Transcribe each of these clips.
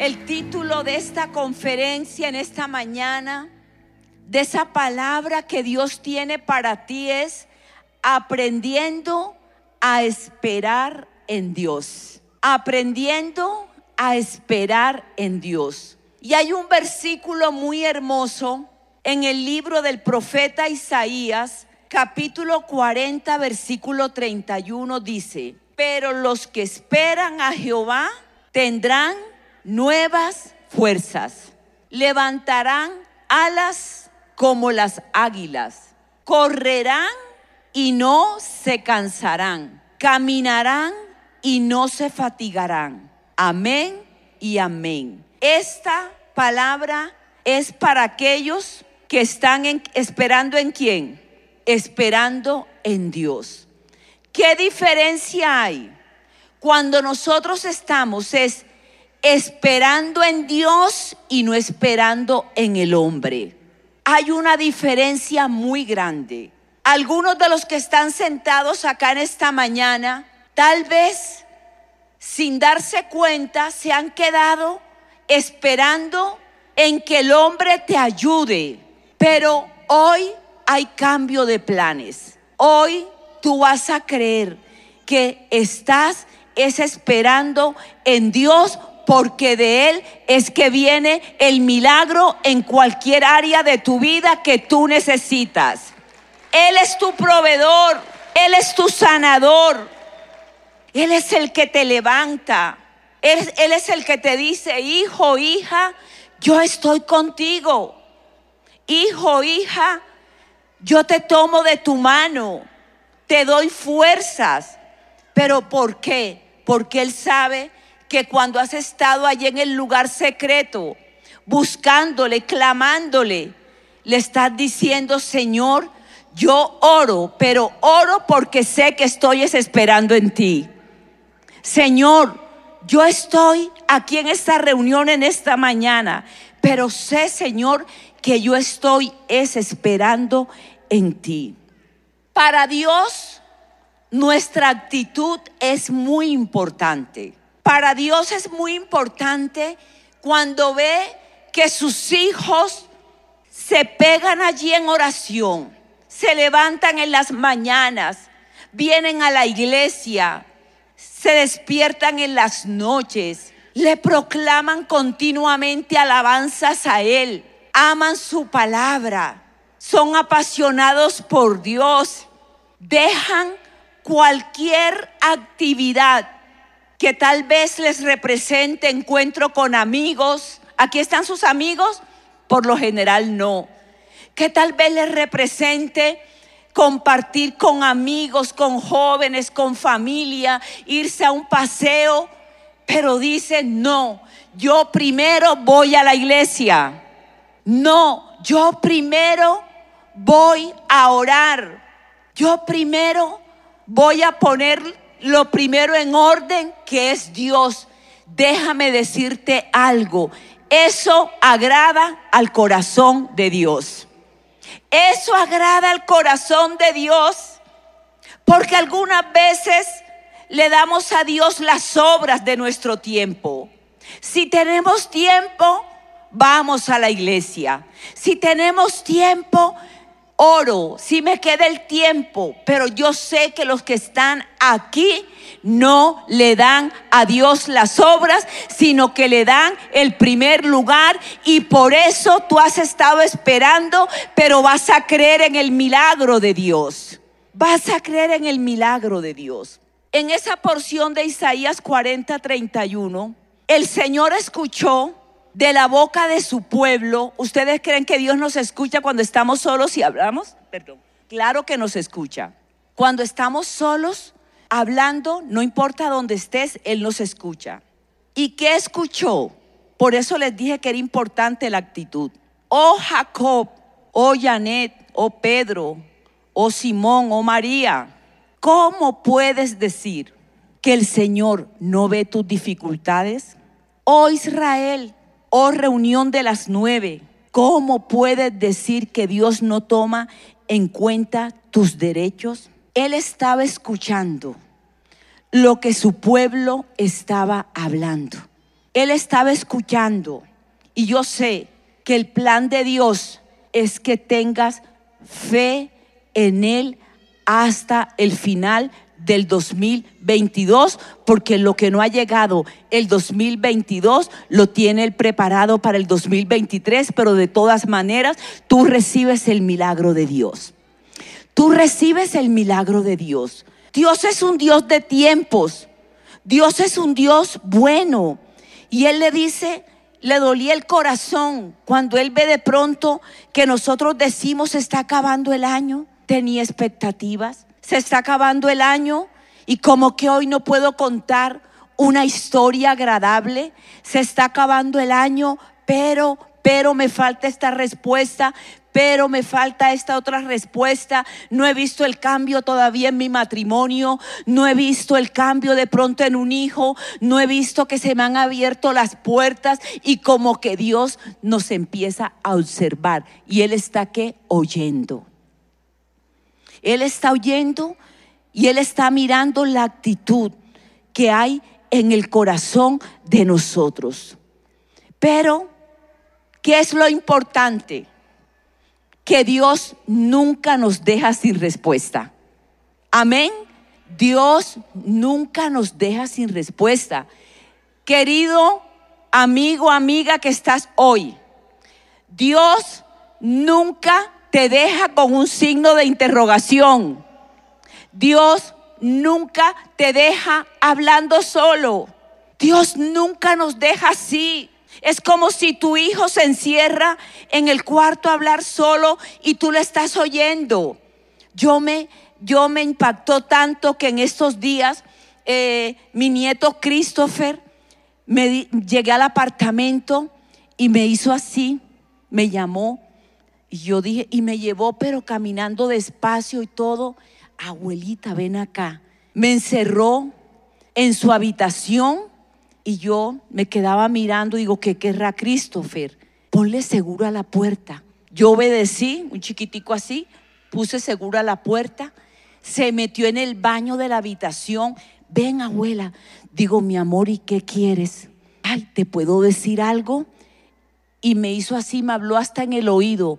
El título de esta conferencia en esta mañana, de esa palabra que Dios tiene para ti es aprendiendo a esperar en Dios. Aprendiendo a esperar en Dios. Y hay un versículo muy hermoso en el libro del profeta Isaías, capítulo 40, versículo 31, dice, pero los que esperan a Jehová tendrán nuevas fuerzas, levantarán alas como las águilas, correrán y no se cansarán, caminarán y no se fatigarán. Amén y amén. Esta palabra es para aquellos que están esperando en quién? Esperando en Dios. ¿Qué diferencia hay? Cuando nosotros estamos es esperando en Dios y no esperando en el hombre. Hay una diferencia muy grande. Algunos de los que están sentados acá en esta mañana, tal vez sin darse cuenta, se han quedado esperando en que el hombre te ayude. Pero hoy hay cambio de planes. Hoy tú vas a creer que estás es esperando en Dios porque de Él es que viene el milagro en cualquier área de tu vida que tú necesitas. Él es tu proveedor, Él es tu sanador, Él es el que te levanta, Él, es el que te dice, hijo, hija, yo estoy contigo. Hijo, hija, yo te tomo de tu mano, te doy fuerzas. ¿Pero por qué? Porque Él sabe que cuando has estado allí en el lugar secreto, buscándole, clamándole, le estás diciendo, Señor, yo oro, pero oro porque sé que estoy esperando en ti. Señor, yo estoy aquí en esta reunión en esta mañana, pero sé, Señor, que yo estoy es esperando en ti. Para Dios, nuestra actitud es muy importante. Para Dios es muy importante cuando ve que sus hijos se pegan allí en oración, se levantan en las mañanas, vienen a la iglesia, se despiertan en las noches, le proclaman continuamente alabanzas a Él, aman su palabra, son apasionados por Dios, dejan cualquier actividad que tal vez les represente encuentro con amigos. Aquí están sus amigos, por lo general no. Que tal vez les represente compartir con amigos, con jóvenes, con familia, irse a un paseo, pero dicen, no, yo primero voy a la iglesia. No, yo primero voy a orar. Yo primero voy a poner lo primero en orden que es Dios. Déjame decirte algo. Eso agrada al corazón de Dios. Eso agrada al corazón de Dios. Porque algunas veces le damos a Dios las obras de nuestro tiempo. Si tenemos tiempo, vamos a la iglesia. Si tenemos tiempo, oro, si me queda el tiempo, pero yo sé que los que están aquí no le dan a Dios las obras, sino que le dan el primer lugar y por eso tú has estado esperando, pero vas a creer en el milagro de Dios. Vas a creer en el milagro de Dios. En esa porción de Isaías 40, 31, el Señor escuchó de la boca de su pueblo, ¿ustedes creen que Dios nos escucha cuando estamos solos y hablamos? Perdón. Claro que nos escucha. Cuando estamos solos, hablando, no importa dónde estés, Él nos escucha. ¿Y qué escuchó? Por eso les dije que era importante la actitud. Oh Jacob, oh Janet, oh Pedro, oh Simón, oh María, ¿cómo puedes decir que el Señor no ve tus dificultades? Oh Israel, Oh reunión de las nueve, ¿cómo puedes decir que Dios no toma en cuenta tus derechos? Él estaba escuchando lo que su pueblo estaba hablando. Él estaba escuchando y yo sé que el plan de Dios es que tengas fe en Él hasta el final del 2022, porque lo que no ha llegado el 2022 lo tiene el preparado para el 2023, pero de todas maneras tú recibes el milagro de Dios. Tú recibes el milagro de Dios. Dios es un Dios de tiempos. Dios es un Dios bueno. Y Él le dice, le dolía el corazón cuando Él ve de pronto que nosotros decimos está acabando el año. Tenía expectativas se está acabando el año y como que hoy no puedo contar una historia agradable, se está acabando el año, pero, pero me falta esta respuesta, pero me falta esta otra respuesta. No he visto el cambio todavía en mi matrimonio, no he visto el cambio de pronto en un hijo, no he visto que se me han abierto las puertas y como que Dios nos empieza a observar y Él está que oyendo. Él está oyendo y Él está mirando la actitud que hay en el corazón de nosotros. Pero, ¿qué es lo importante? Que Dios nunca nos deja sin respuesta. Amén. Dios nunca nos deja sin respuesta. Querido amigo, amiga que estás hoy, Dios nunca te deja con un signo de interrogación. Dios nunca te deja hablando solo. Dios nunca nos deja así. Es como si tu hijo se encierra en el cuarto a hablar solo y tú le estás oyendo. Yo me, yo me impactó tanto que en estos días eh, mi nieto Christopher me llegué al apartamento y me hizo así, me llamó y yo dije, y me llevó, pero caminando despacio y todo, abuelita, ven acá. Me encerró en su habitación y yo me quedaba mirando, digo, ¿qué querrá Christopher? Ponle seguro a la puerta. Yo obedecí, un chiquitico así, puse seguro a la puerta, se metió en el baño de la habitación. Ven, abuela. Digo, mi amor, ¿y qué quieres? Ay, ¿te puedo decir algo? Y me hizo así, me habló hasta en el oído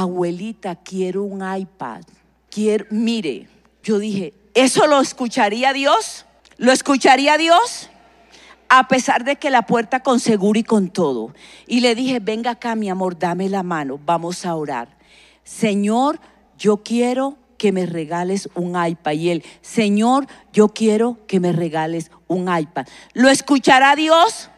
abuelita, quiero un iPad. Quiero, mire, yo dije, ¿eso lo escucharía Dios? ¿Lo escucharía Dios? A pesar de que la puerta con seguro y con todo. Y le dije, venga acá, mi amor, dame la mano, vamos a orar. Señor, yo quiero que me regales un iPad. Y él, Señor, yo quiero que me regales un iPad. ¿Lo escuchará Dios?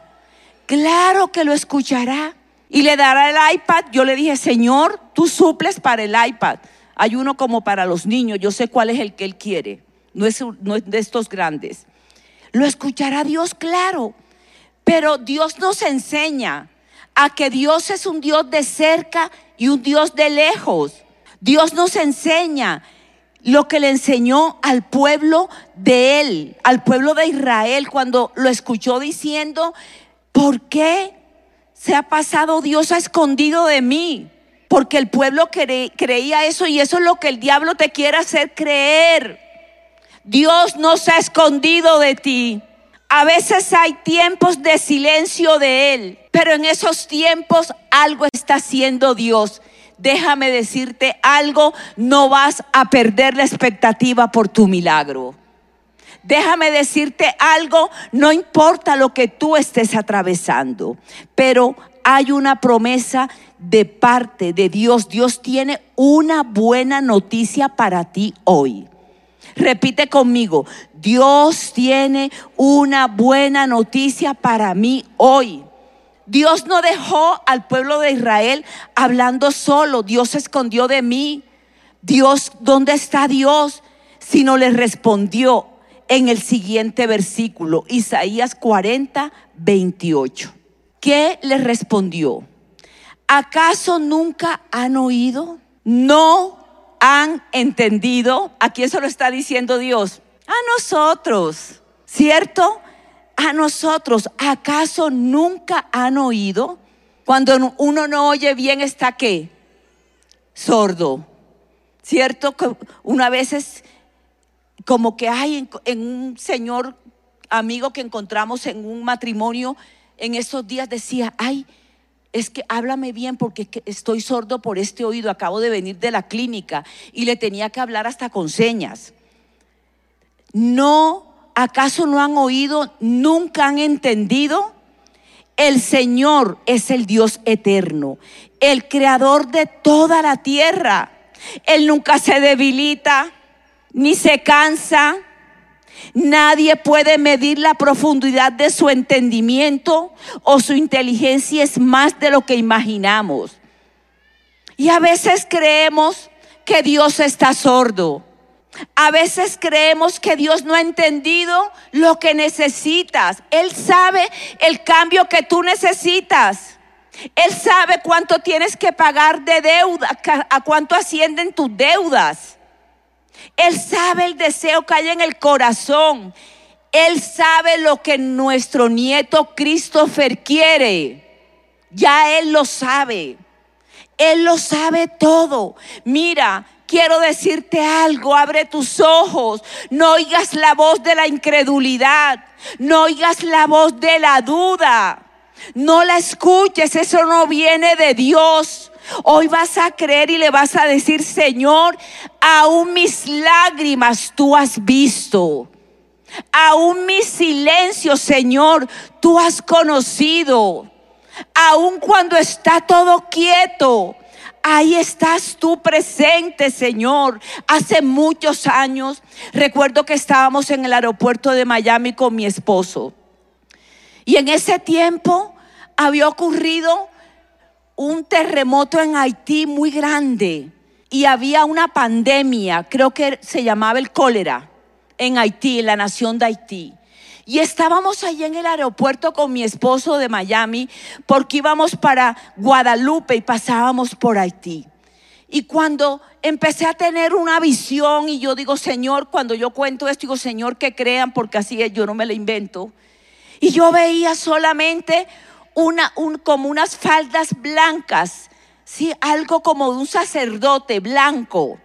Claro que lo escuchará y le dará el iPad. Yo le dije, Señor, tú suples para el iPad. Hay uno como para los niños, yo sé cuál es el que él quiere, no es, de estos grandes. Lo escuchará Dios, claro, pero Dios nos enseña a que Dios es un Dios de cerca y un Dios de lejos. Dios nos enseña lo que le enseñó al pueblo de él, al pueblo de Israel, cuando lo escuchó diciendo, ¿por qué se ha pasado, Dios ha escondido de mí. Porque el pueblo creía eso y eso es lo que el diablo te quiere hacer creer. Dios no se ha escondido de ti. A veces hay tiempos de silencio de Él, pero en esos tiempos algo está haciendo Dios. Déjame decirte algo, no vas a perder la expectativa por tu milagro. Déjame decirte algo, no importa lo que tú estés atravesando, pero hay una promesa de parte de Dios. Dios tiene una buena noticia para ti hoy. Repite conmigo, Dios tiene una buena noticia para mí hoy. Dios no dejó al pueblo de Israel hablando solo, Dios se escondió de mí. Dios, ¿dónde está Dios? Sino le respondió, en el siguiente versículo, Isaías 40, 28. ¿Qué le respondió? ¿Acaso nunca han oído? ¿No han entendido? ¿A quién se lo está diciendo Dios? A nosotros, ¿cierto? A nosotros. ¿Acaso nunca han oído? Cuando uno no oye bien está qué? Sordo. ¿Cierto? Que una vez como que hay en, un señor amigo que encontramos en un matrimonio en estos días decía, ay, es que háblame bien porque estoy sordo por este oído, acabo de venir de la clínica y le tenía que hablar hasta con señas. No, ¿acaso no han oído, nunca han entendido? El Señor es el Dios eterno, el creador de toda la tierra. Él nunca se debilita ni se cansa. Nadie puede medir la profundidad de su entendimiento o su inteligencia es más de lo que imaginamos. Y a veces creemos que Dios está sordo. A veces creemos que Dios no ha entendido lo que necesitas. Él sabe el cambio que tú necesitas. Él sabe cuánto tienes que pagar de deuda, a cuánto ascienden tus deudas. Él sabe el deseo que hay en el corazón. Él sabe lo que nuestro nieto Christopher quiere. Ya Él lo sabe. Él lo sabe todo. Mira, quiero decirte algo, abre tus ojos, no oigas la voz de la incredulidad, no oigas la voz de la duda, no la escuches, eso no viene de Dios. Hoy vas a creer y le vas a decir, Señor, aún mis lágrimas tú has visto. Aún mi silencio, Señor, tú has conocido. Aún cuando está todo quieto, ahí estás tú presente, Señor. Hace muchos años, recuerdo que estábamos en el aeropuerto de Miami con mi esposo. Y en ese tiempo había ocurrido un terremoto en Haití muy grande y había una pandemia, creo que se llamaba el cólera, en Haití, en la nación de Haití. Y estábamos allí en el aeropuerto con mi esposo de Miami porque íbamos para Guadalupe y pasábamos por Haití. Y cuando empecé a tener una visión y yo digo, Señor, cuando yo cuento esto, digo, Señor, que crean porque así es, yo no me lo invento. Y yo veía solamente una, un, como unas faldas blancas, ¿sí? algo como de un sacerdote blanco,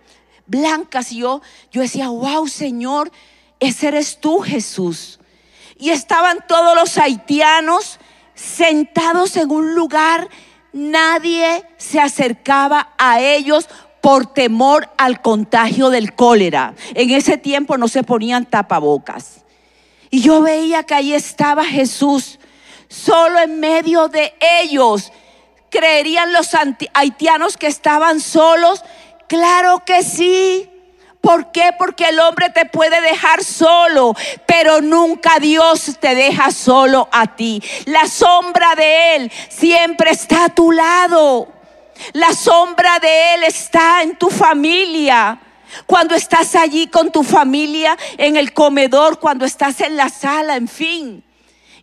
blancas. Y yo, yo decía, wow, Señor, ese eres tú, Jesús. Y estaban todos los haitianos sentados en un lugar, nadie se acercaba a ellos por temor al contagio del cólera. En ese tiempo no se ponían tapabocas. Y yo veía que ahí estaba Jesús solo en medio de ellos. ¿Creerían los haitianos que estaban solos? Claro que sí. ¿Por qué? Porque el hombre te puede dejar solo, pero nunca Dios te deja solo a ti. La sombra de Él siempre está a tu lado. La sombra de Él está en tu familia. Cuando estás allí con tu familia, en el comedor, cuando estás en la sala, en fin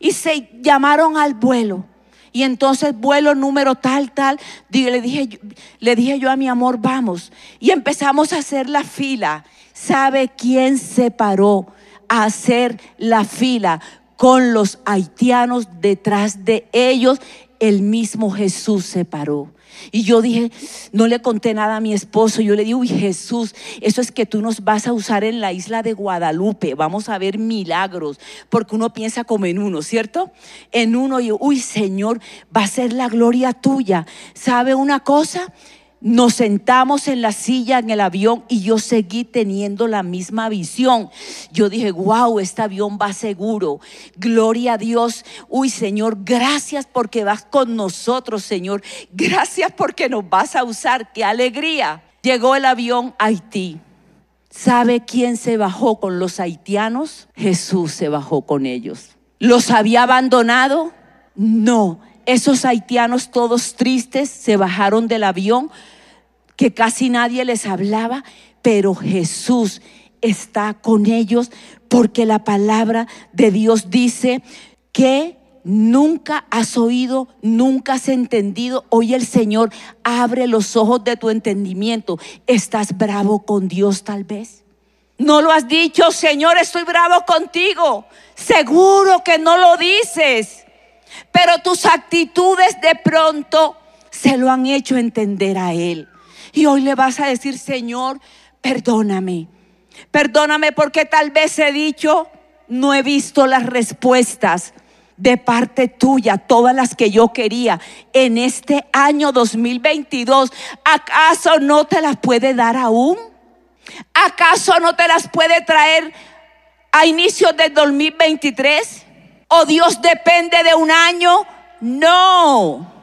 y se llamaron al vuelo. Y entonces vuelo número tal, tal, le dije, le dije yo a mi amor, vamos. Y empezamos a hacer la fila. ¿Sabe quién se paró a hacer la fila con los haitianos detrás de ellos? El mismo Jesús se paró. Y yo dije, no le conté nada a mi esposo. Yo le dije, uy Jesús, eso es que tú nos vas a usar en la isla de Guadalupe. Vamos a ver milagros. Porque uno piensa como en uno, ¿cierto? En uno y, uy Señor, va a ser la gloria tuya. ¿Sabe una cosa? Nos sentamos en la silla en el avión y yo seguí teniendo la misma visión. Yo dije, wow, este avión va seguro. Gloria a Dios. Uy, Señor, gracias porque vas con nosotros, Señor. Gracias porque nos vas a usar. Qué alegría. Llegó el avión a Haití. ¿Sabe quién se bajó con los haitianos? Jesús se bajó con ellos. ¿Los había abandonado? No, esos haitianos todos tristes se bajaron del avión, que casi nadie les hablaba, pero Jesús está con ellos porque la palabra de Dios dice que nunca has oído, nunca has entendido. Hoy el Señor abre los ojos de tu entendimiento. ¿Estás bravo con Dios tal vez? No lo has dicho, Señor, estoy bravo contigo. Seguro que no lo dices pero tus actitudes de pronto se lo han hecho entender a Él. Y hoy le vas a decir, Señor, perdóname. Perdóname porque tal vez he dicho, no he visto las respuestas. de parte tuya, todas las que yo quería en este año 2022, ¿acaso no te las puede dar aún? ¿Acaso no te las puede traer a inicios del 2023? ¿O Dios depende de un año? No.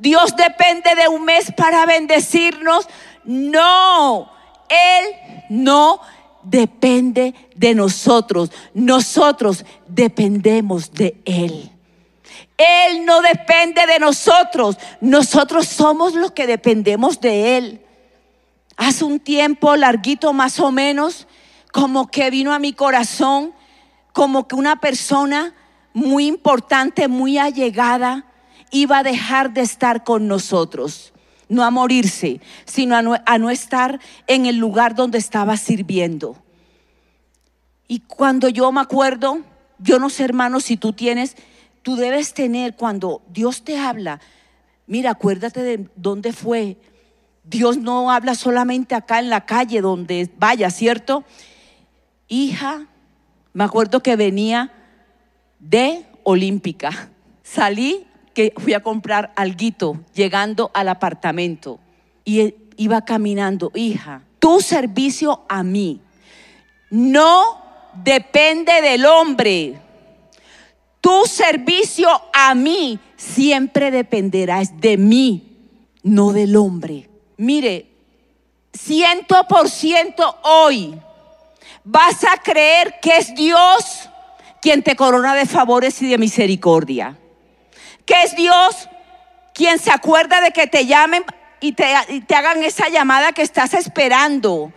Dios depende de un mes para bendecirnos. No. Él no depende de nosotros. Nosotros dependemos de Él. Él no depende de nosotros. Nosotros somos los que dependemos de Él. Hace un tiempo larguito más o menos, como que vino a mi corazón, como que una persona muy importante, muy allegada, iba a dejar de estar con nosotros. No a morirse, sino a no, estar en el lugar donde estaba sirviendo. Y cuando yo me acuerdo, yo no sé hermano si tú tienes, tú debes tener cuando Dios te habla, mira, acuérdate de dónde fue. Dios no habla solamente acá en la calle donde vaya, ¿cierto? Hija, me acuerdo que venía de Olímpica. Salí que fui a comprar alguito llegando al apartamento y iba caminando, hija, tu servicio a mí no depende del hombre. Tu servicio a mí siempre dependerá de mí, no del hombre. Mire, ciento por ciento hoy vas a creer que es Dios quien te corona de favores y de misericordia. Que es Dios quien se acuerda de que te llamen y te, y te hagan esa llamada que estás esperando.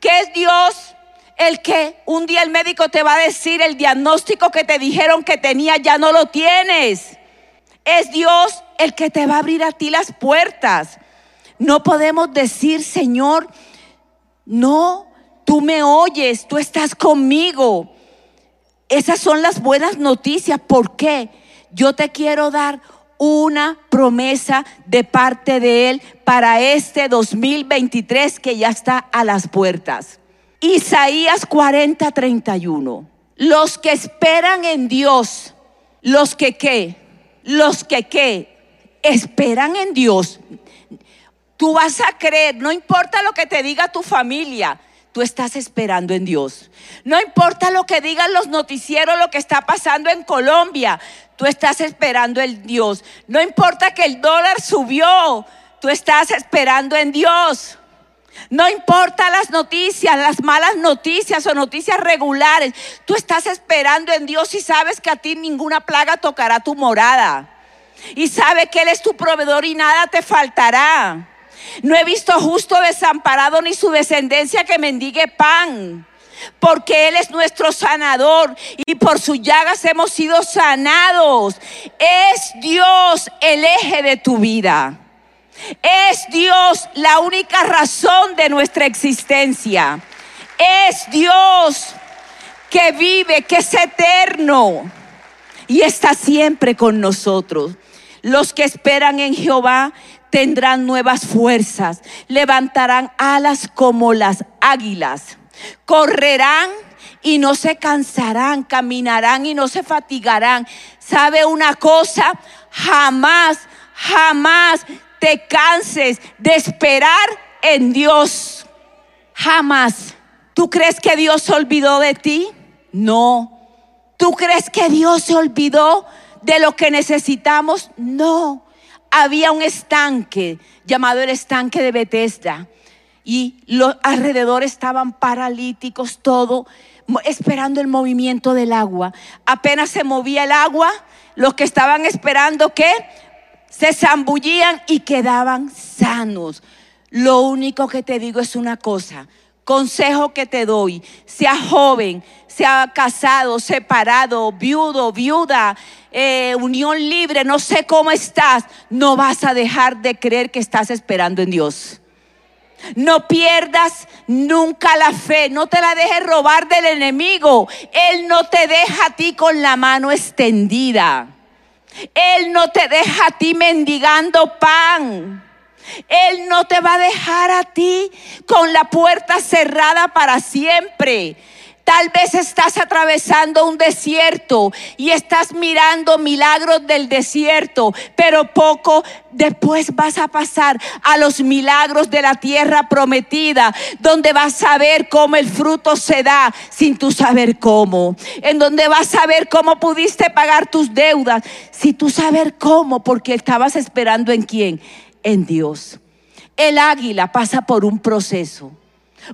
Que es Dios el que un día el médico te va a decir el diagnóstico que te dijeron que tenía ya no lo tienes. Es Dios el que te va a abrir a ti las puertas. No podemos decir, Señor, no, tú me oyes, tú estás conmigo. Esas son las buenas noticias. ¿Por qué? Yo te quiero dar una promesa de parte de Él para este 2023 que ya está a las puertas. Isaías 40, 31. Los que esperan en Dios, los que qué, los que qué, esperan en Dios. Tú vas a creer, no importa lo que te diga tu familia, tú estás esperando en Dios. No importa lo que digan los noticieros, lo que está pasando en Colombia, tú estás esperando en Dios. No importa que el dólar subió, tú estás esperando en Dios. No importa las noticias, las malas noticias o noticias regulares. Tú estás esperando en Dios y sabes que a ti ninguna plaga tocará tu morada. Y sabe que Él es tu proveedor y nada te faltará. No he visto justo desamparado ni su descendencia que mendigue pan. Porque Él es nuestro sanador y por sus llagas hemos sido sanados. Es Dios el eje de tu vida. Es Dios la única razón de nuestra existencia. Es Dios que vive, que es eterno y está siempre con nosotros. Los que esperan en Jehová tendrán nuevas fuerzas, levantarán alas como las águilas, correrán y no se cansarán, caminarán y no se fatigarán. ¿Sabe una cosa? Jamás, jamás te canses de esperar en Dios. Jamás. ¿Tú crees que Dios se olvidó de ti? No. ¿Tú crees que Dios se olvidó de lo que necesitamos? No. Había un estanque llamado el estanque de Bethesda y los alrededor estaban paralíticos, todo esperando el movimiento del agua. Apenas se movía el agua, los que estaban esperando que se zambullían y quedaban sanos. Lo único que te digo es una cosa, consejo que te doy, sea joven, sea casado, separado, viudo, viuda, eh, unión libre, no sé cómo estás, no vas a dejar de creer que estás esperando en Dios. No pierdas nunca la fe, no te la dejes robar del enemigo. Él no te deja a ti con la mano extendida. Él no te deja a ti mendigando pan. Él no te va a dejar a ti con la puerta cerrada para siempre. Tal vez estás atravesando un desierto y estás mirando milagros del desierto, pero poco después vas a pasar a los milagros de la tierra prometida, donde vas a ver cómo el fruto se da sin tú saber cómo, en donde vas a ver cómo pudiste pagar tus deudas, sin tú saber cómo, porque estabas esperando en quién, en Dios. El águila pasa por un proceso,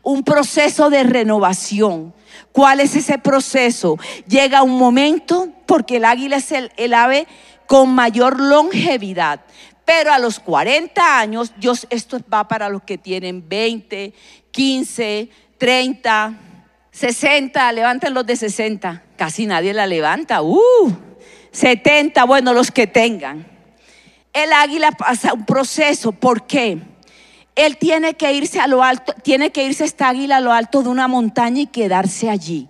un proceso de renovación ¿Cuál es ese proceso? Llega un momento, porque el águila es el, ave con mayor longevidad, pero a los 40 años, Dios, esto va para los que tienen 20, 15, 30, 60, levanten los de 60. Casi nadie la levanta. Uh, 70, bueno, los que tengan. El águila pasa un proceso. ¿Por qué? Él tiene que irse a lo alto, tiene que irse esta águila a lo alto de una montaña y quedarse allí.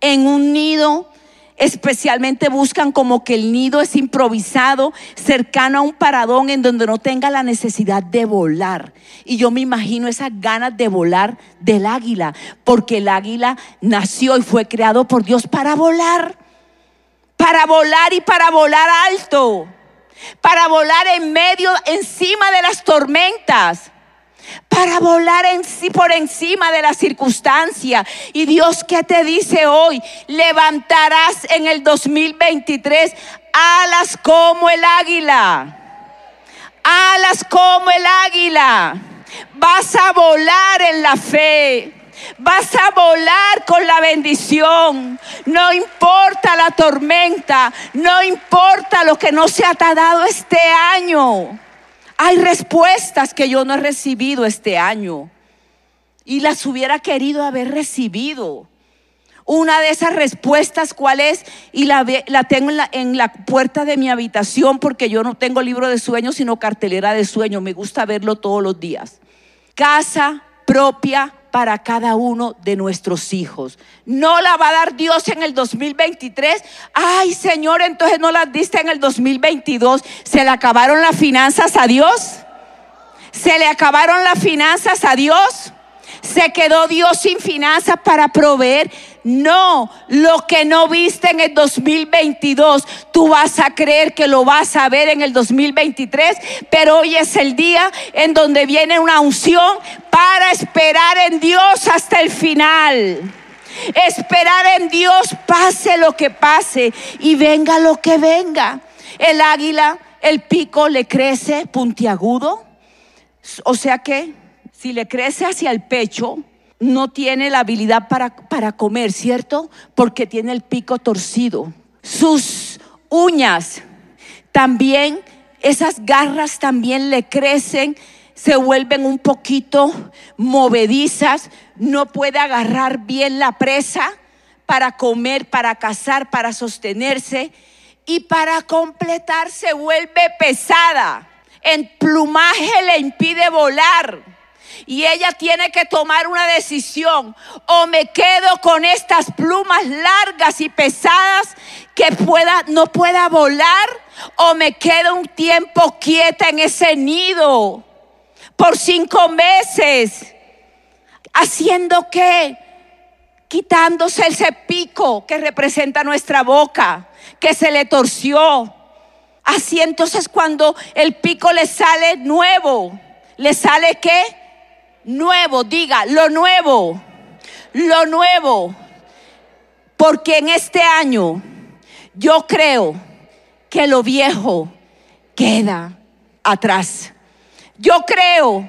En un nido, especialmente buscan como que el nido es improvisado, cercano a un paradón en donde no tenga la necesidad de volar. Y yo me imagino esas ganas de volar del águila, porque el águila nació y fue creado por Dios para volar, para volar y para volar alto, para volar en medio, encima de las tormentas para volar en por encima de la circunstancia. Y Dios, ¿qué te dice hoy? Levantarás en el 2023 alas como el águila. Alas como el águila. Vas a volar en la fe. Vas a volar con la bendición. No importa la tormenta. No importa lo que no se ha dado este año. Hay respuestas que yo no he recibido este año y las hubiera querido haber recibido. Una de esas respuestas, ¿cuál es? Y la, la tengo en la, en la, puerta de mi habitación porque yo no tengo libro de sueños, sino cartelera de sueños. Me gusta verlo todos los días. Casa propia para cada uno de nuestros hijos. No la va a dar Dios en el 2023. Ay, Señor, entonces no las diste en el 2022. ¿Se le acabaron las finanzas a Dios? ¿Se le acabaron las finanzas a Dios? ¿Se quedó Dios sin finanzas para proveer? No, lo que no viste en el 2022, tú vas a creer que lo vas a ver en el 2023, pero hoy es el día en donde viene una unción para esperar en Dios hasta el final. Esperar en Dios, pase lo que pase y venga lo que venga. El águila, el pico le crece puntiagudo, o sea que si le crece hacia el pecho, no tiene la habilidad para, para comer, ¿cierto? Porque tiene el pico torcido. Sus uñas también, esas garras también le crecen, se vuelven un poquito movedizas, no puede agarrar bien la presa para comer, para cazar, para sostenerse y para completar se vuelve pesada. En plumaje le impide volar y ella tiene que tomar una decisión. O me quedo con estas plumas largas y pesadas que pueda, no pueda volar, o me quedo un tiempo quieta en ese nido por cinco meses. ¿Haciendo qué? Quitándose ese pico que representa nuestra boca, que se le torció. Así entonces cuando el pico le sale nuevo, ¿le sale qué? Nuevo, diga, lo nuevo, lo nuevo. Porque en este año yo creo que lo viejo queda atrás. Yo creo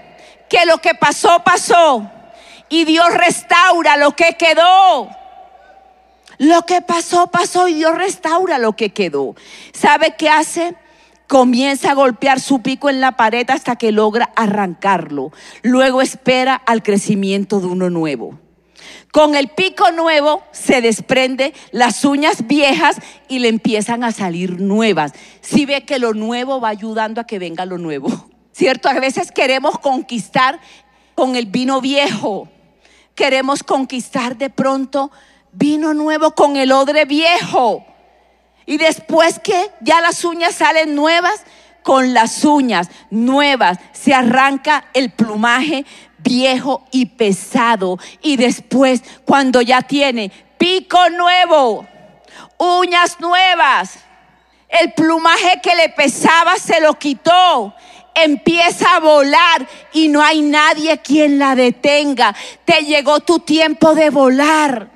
que lo que pasó, pasó. Y Dios restaura lo que quedó. Lo que pasó, pasó y Dios restaura lo que quedó. ¿Sabe qué hace? Comienza a golpear su pico en la pared hasta que logra arrancarlo. Luego espera al crecimiento de uno nuevo. Con el pico nuevo se desprende las uñas viejas y le empiezan a salir nuevas. Si ve que lo nuevo va ayudando a que venga lo nuevo. ¿Cierto? A veces queremos conquistar con el vino viejo. Queremos conquistar de pronto vino nuevo con el odre viejo. Y después que ya las uñas salen nuevas, con las uñas nuevas se arranca el plumaje viejo y pesado. Y después, cuando ya tiene pico nuevo, uñas nuevas. El plumaje que le pesaba se lo quitó. Empieza a volar y no hay nadie quien la detenga. Te llegó tu tiempo de volar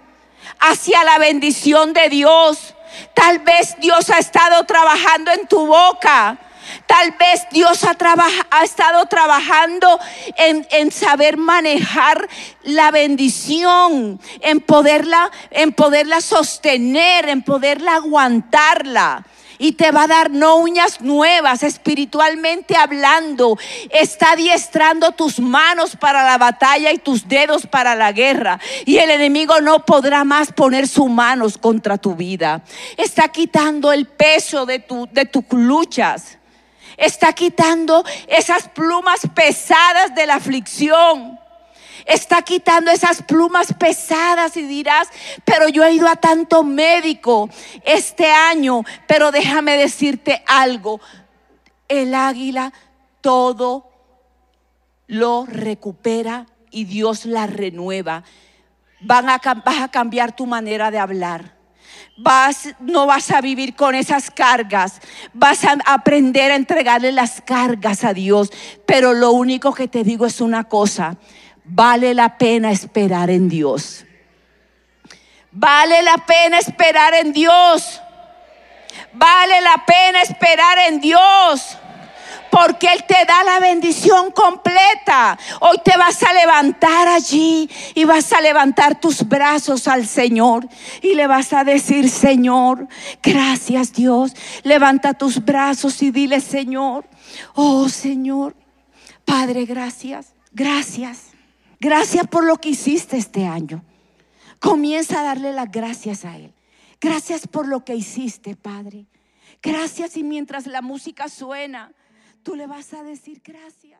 hacia la bendición de Dios. Tal vez Dios ha estado trabajando en tu boca. Tal vez Dios ha, estado trabajando en, en, saber manejar la bendición, en poderla, en poderla sostener, en poderla aguantarla y te va a dar no uñas nuevas, espiritualmente hablando. Está adiestrando tus manos para la batalla y tus dedos para la guerra. Y el enemigo no podrá más poner sus manos contra tu vida. Está quitando el peso de, tu, de tus luchas. Está quitando esas plumas pesadas de la aflicción está quitando esas plumas pesadas y dirás, pero yo he ido a tanto médico este año, pero déjame decirte algo, el águila todo lo recupera y Dios la renueva. Vas a cambiar tu manera de hablar. No vas a vivir con esas cargas. Vas a aprender a entregarle las cargas a Dios. Pero lo único que te digo es una cosa vale la pena esperar en Dios. Vale la pena esperar en Dios. Vale la pena esperar en Dios. Porque Él te da la bendición completa. Hoy te vas a levantar allí y vas a levantar tus brazos al Señor. Y le vas a decir, Señor, gracias Dios. Levanta tus brazos y dile, Señor, oh Señor, Padre, gracias, gracias. Gracias por lo que hiciste este año. Comienza a darle las gracias a Él. Gracias por lo que hiciste, Padre. Gracias y mientras la música suena, tú le vas a decir gracias.